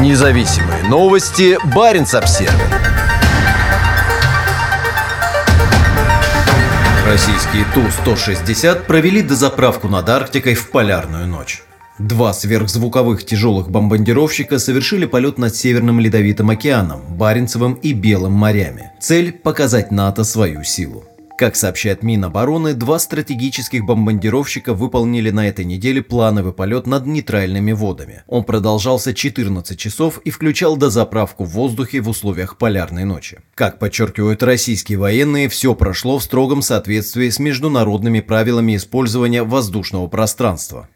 Независимые новости. Барин обсерва Российские Ту-160 провели дозаправку над Арктикой в полярную ночь. Два сверхзвуковых тяжелых бомбардировщика совершили полет над Северным Ледовитым океаном, Баренцевым и Белым морями. Цель – показать НАТО свою силу. Как сообщает Минобороны, два стратегических бомбардировщика выполнили на этой неделе плановый полет над нейтральными водами. Он продолжался 14 часов и включал дозаправку в воздухе в условиях полярной ночи. Как подчеркивают российские военные, все прошло в строгом соответствии с международными правилами использования воздушного пространства.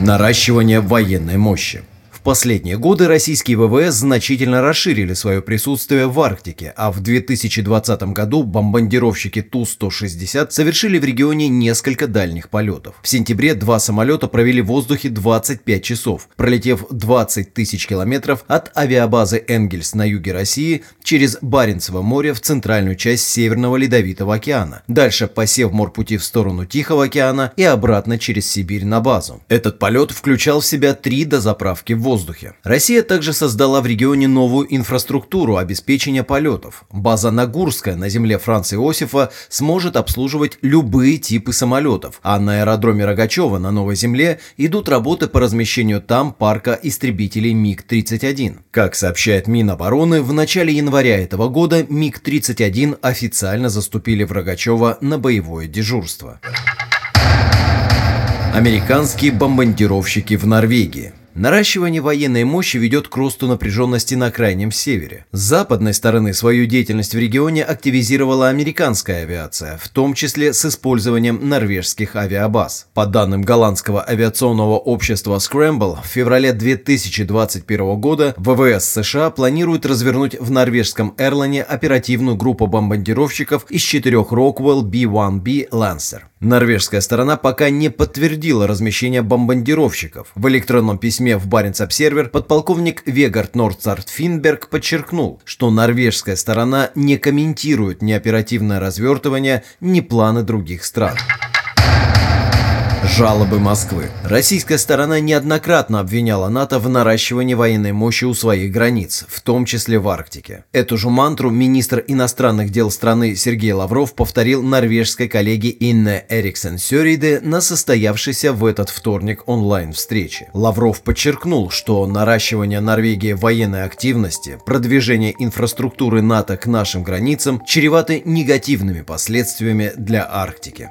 Наращивание военной мощи последние годы российские ВВС значительно расширили свое присутствие в Арктике, а в 2020 году бомбардировщики Ту-160 совершили в регионе несколько дальних полетов. В сентябре два самолета провели в воздухе 25 часов, пролетев 20 тысяч километров от авиабазы Энгельс на юге России через Баренцево море в центральную часть Северного Ледовитого океана, дальше по Севморпути в сторону Тихого океана и обратно через Сибирь на базу. Этот полет включал в себя три дозаправки в воздухе воздухе. Россия также создала в регионе новую инфраструктуру обеспечения полетов. База Нагурская на земле Франца Иосифа сможет обслуживать любые типы самолетов, а на аэродроме Рогачева на Новой Земле идут работы по размещению там парка истребителей МиГ-31. Как сообщает Минобороны, в начале января этого года МиГ-31 официально заступили в Рогачева на боевое дежурство. Американские бомбардировщики в Норвегии. Наращивание военной мощи ведет к росту напряженности на Крайнем Севере. С западной стороны свою деятельность в регионе активизировала американская авиация, в том числе с использованием норвежских авиабаз. По данным голландского авиационного общества Scramble, в феврале 2021 года ВВС США планирует развернуть в норвежском Эрлане оперативную группу бомбардировщиков из четырех Rockwell B-1B Lancer. Норвежская сторона пока не подтвердила размещение бомбардировщиков. В электронном письме в Баренц-Обсервер подполковник Вегард Нордцарт Финберг подчеркнул, что норвежская сторона не комментирует ни оперативное развертывание, ни планы других стран. Жалобы Москвы. Российская сторона неоднократно обвиняла НАТО в наращивании военной мощи у своих границ, в том числе в Арктике. Эту же мантру министр иностранных дел страны Сергей Лавров повторил норвежской коллеге Инне Эриксен Сёриде на состоявшейся в этот вторник онлайн-встрече. Лавров подчеркнул, что наращивание Норвегии военной активности, продвижение инфраструктуры НАТО к нашим границам чреваты негативными последствиями для Арктики.